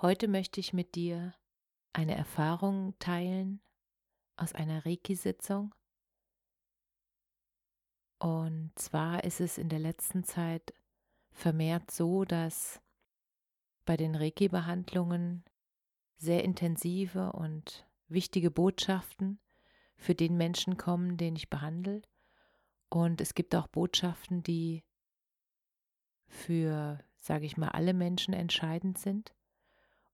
Heute möchte ich mit dir eine Erfahrung teilen aus einer Reiki-Sitzung. Und zwar ist es in der letzten Zeit vermehrt so, dass bei den Reiki-Behandlungen sehr intensive und wichtige Botschaften für den Menschen kommen, den ich behandle. Und es gibt auch Botschaften, die für, sage ich mal, alle Menschen entscheidend sind.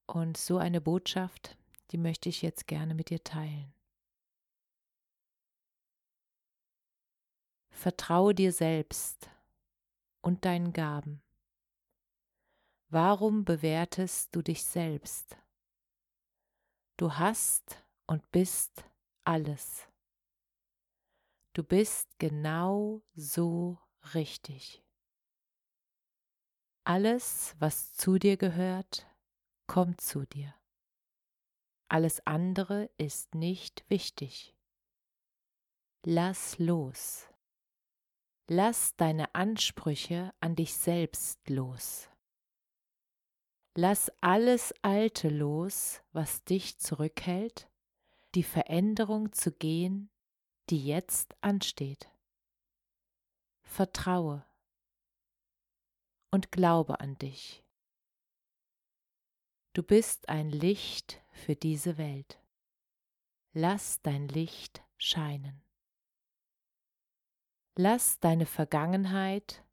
Und so eine Botschaft, die möchte ich jetzt gerne mit dir teilen. Vertraue dir selbst und deinen Gaben. Warum bewertest du dich selbst? Du hast und bist alles. Du bist genau so richtig. Alles, was zu dir gehört, kommt zu dir. Alles andere ist nicht wichtig. Lass los. Lass deine Ansprüche an dich selbst los. Lass alles Alte los, was dich zurückhält, die Veränderung zu gehen, die jetzt ansteht. Vertraue und glaube an dich. Du bist ein Licht für diese Welt. Lass dein Licht scheinen. Lass deine Vergangenheit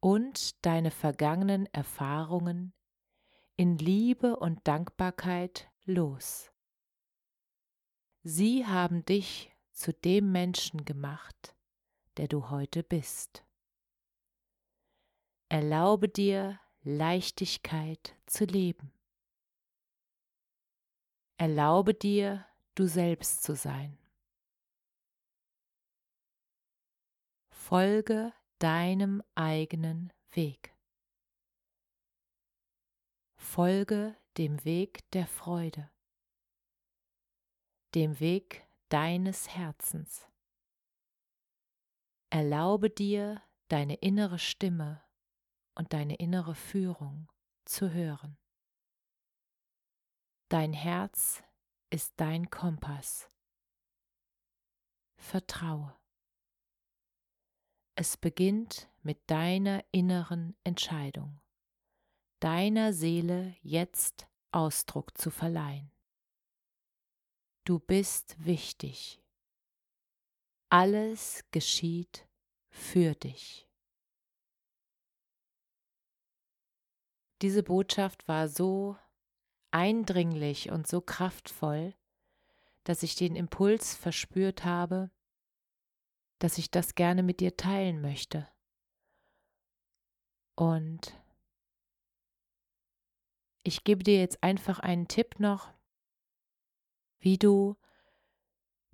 und deine vergangenen Erfahrungen in Liebe und Dankbarkeit los. Sie haben dich zu dem Menschen gemacht, der du heute bist. Erlaube dir Leichtigkeit zu leben. Erlaube dir, du selbst zu sein. Folge deinem eigenen Weg. Folge dem Weg der Freude, dem Weg deines Herzens. Erlaube dir, deine innere Stimme und deine innere Führung zu hören. Dein Herz ist dein Kompass. Vertraue. Es beginnt mit deiner inneren Entscheidung, deiner Seele jetzt Ausdruck zu verleihen. Du bist wichtig. Alles geschieht für dich. Diese Botschaft war so eindringlich und so kraftvoll, dass ich den Impuls verspürt habe, dass ich das gerne mit dir teilen möchte. Und ich gebe dir jetzt einfach einen Tipp noch, wie du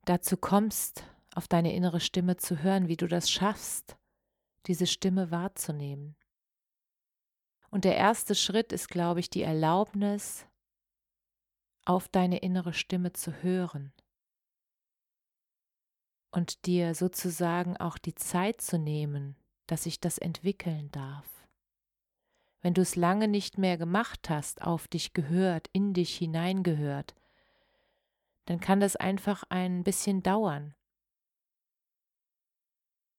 dazu kommst, auf deine innere Stimme zu hören, wie du das schaffst, diese Stimme wahrzunehmen. Und der erste Schritt ist, glaube ich, die Erlaubnis, auf deine innere Stimme zu hören und dir sozusagen auch die Zeit zu nehmen, dass sich das entwickeln darf. Wenn du es lange nicht mehr gemacht hast, auf dich gehört, in dich hineingehört, dann kann das einfach ein bisschen dauern,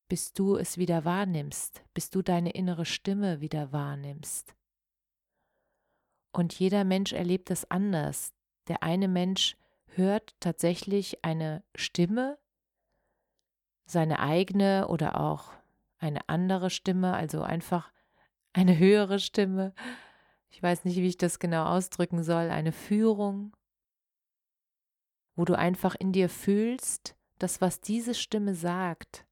bis du es wieder wahrnimmst, bis du deine innere Stimme wieder wahrnimmst. Und jeder Mensch erlebt es anders. Der eine Mensch hört tatsächlich eine Stimme, seine eigene oder auch eine andere Stimme, also einfach eine höhere Stimme, ich weiß nicht, wie ich das genau ausdrücken soll, eine Führung, wo du einfach in dir fühlst, dass was diese Stimme sagt,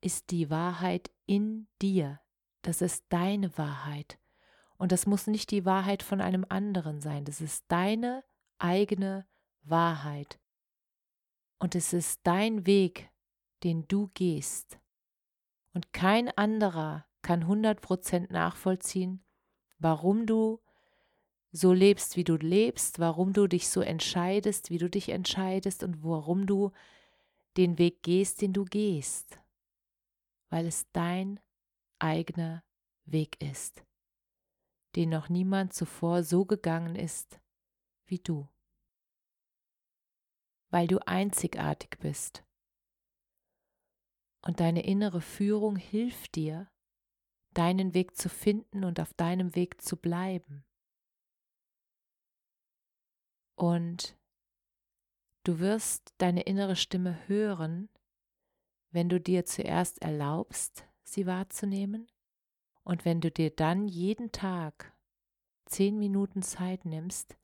ist die Wahrheit in dir. Das ist deine Wahrheit. Und das muss nicht die Wahrheit von einem anderen sein. Das ist deine eigene Wahrheit. Und es ist dein Weg, den du gehst. Und kein anderer kann 100% nachvollziehen, warum du so lebst, wie du lebst, warum du dich so entscheidest, wie du dich entscheidest und warum du den Weg gehst, den du gehst, weil es dein eigener Weg ist, den noch niemand zuvor so gegangen ist wie du, weil du einzigartig bist. Und deine innere Führung hilft dir, deinen Weg zu finden und auf deinem Weg zu bleiben. Und du wirst deine innere Stimme hören, wenn du dir zuerst erlaubst, sie wahrzunehmen und wenn du dir dann jeden Tag zehn Minuten Zeit nimmst,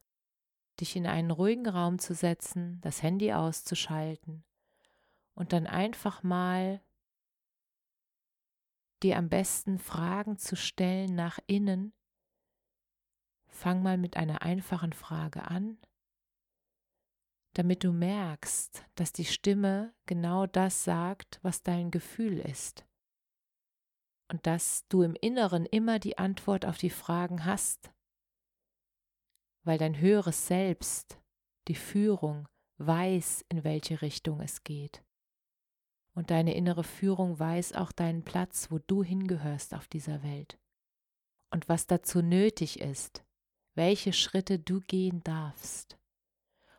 dich in einen ruhigen Raum zu setzen, das Handy auszuschalten und dann einfach mal dir am besten Fragen zu stellen nach innen. Fang mal mit einer einfachen Frage an damit du merkst, dass die Stimme genau das sagt, was dein Gefühl ist. Und dass du im Inneren immer die Antwort auf die Fragen hast, weil dein höheres Selbst, die Führung, weiß, in welche Richtung es geht. Und deine innere Führung weiß auch deinen Platz, wo du hingehörst auf dieser Welt. Und was dazu nötig ist, welche Schritte du gehen darfst.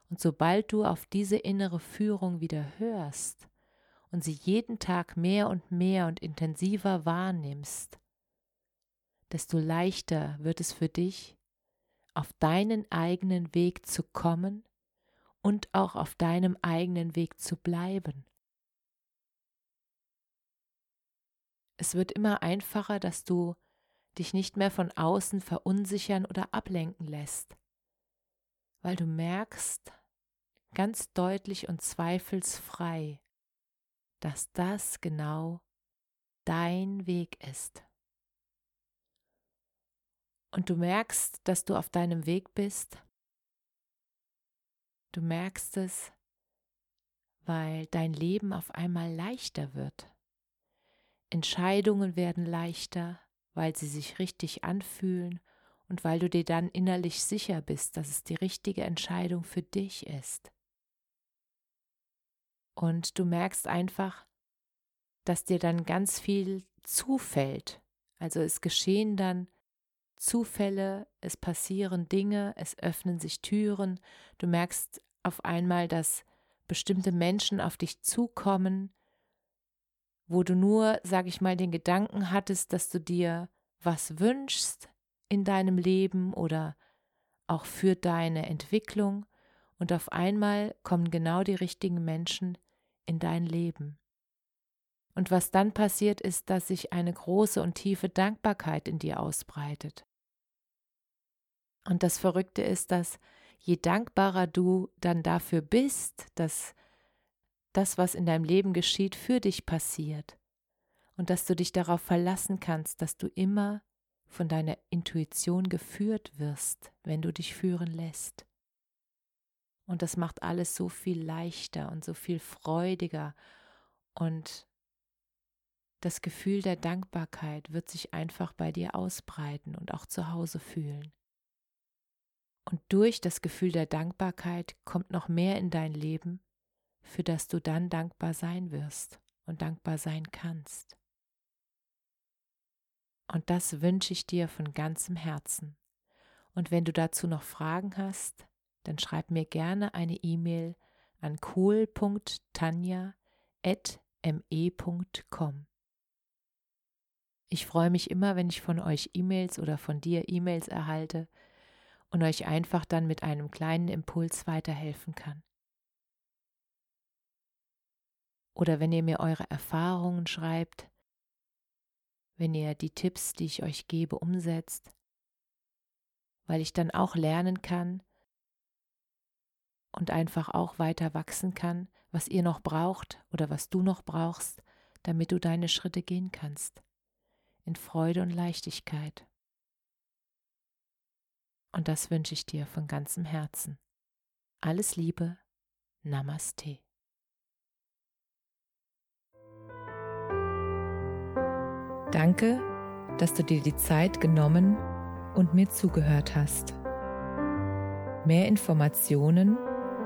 Und sobald du auf diese innere Führung wieder hörst und sie jeden Tag mehr und mehr und intensiver wahrnimmst, desto leichter wird es für dich, auf deinen eigenen Weg zu kommen und auch auf deinem eigenen Weg zu bleiben. Es wird immer einfacher, dass du dich nicht mehr von außen verunsichern oder ablenken lässt, weil du merkst ganz deutlich und zweifelsfrei, dass das genau dein Weg ist. Und du merkst, dass du auf deinem Weg bist. Du merkst es, weil dein Leben auf einmal leichter wird. Entscheidungen werden leichter, weil sie sich richtig anfühlen und weil du dir dann innerlich sicher bist, dass es die richtige Entscheidung für dich ist. Und du merkst einfach, dass dir dann ganz viel zufällt. Also es geschehen dann Zufälle, es passieren Dinge, es öffnen sich Türen. Du merkst auf einmal, dass bestimmte Menschen auf dich zukommen, wo du nur, sag ich mal, den Gedanken hattest, dass du dir was wünschst in deinem Leben oder auch für deine Entwicklung und auf einmal kommen genau die richtigen Menschen in dein Leben. Und was dann passiert ist, dass sich eine große und tiefe Dankbarkeit in dir ausbreitet. Und das Verrückte ist, dass je dankbarer du dann dafür bist, dass das, was in deinem Leben geschieht, für dich passiert und dass du dich darauf verlassen kannst, dass du immer von deiner Intuition geführt wirst, wenn du dich führen lässt. Und das macht alles so viel leichter und so viel freudiger. Und das Gefühl der Dankbarkeit wird sich einfach bei dir ausbreiten und auch zu Hause fühlen. Und durch das Gefühl der Dankbarkeit kommt noch mehr in dein Leben, für das du dann dankbar sein wirst und dankbar sein kannst. Und das wünsche ich dir von ganzem Herzen. Und wenn du dazu noch Fragen hast, dann schreib mir gerne eine E-Mail an kohl.tanja.me.com. Ich freue mich immer, wenn ich von euch E-Mails oder von dir E-Mails erhalte und euch einfach dann mit einem kleinen Impuls weiterhelfen kann. Oder wenn ihr mir eure Erfahrungen schreibt, wenn ihr die Tipps, die ich euch gebe, umsetzt weil ich dann auch lernen kann und einfach auch weiter wachsen kann, was ihr noch braucht oder was du noch brauchst, damit du deine Schritte gehen kannst. In Freude und Leichtigkeit. Und das wünsche ich dir von ganzem Herzen. Alles Liebe, Namaste. Danke, dass du dir die Zeit genommen und mir zugehört hast. Mehr Informationen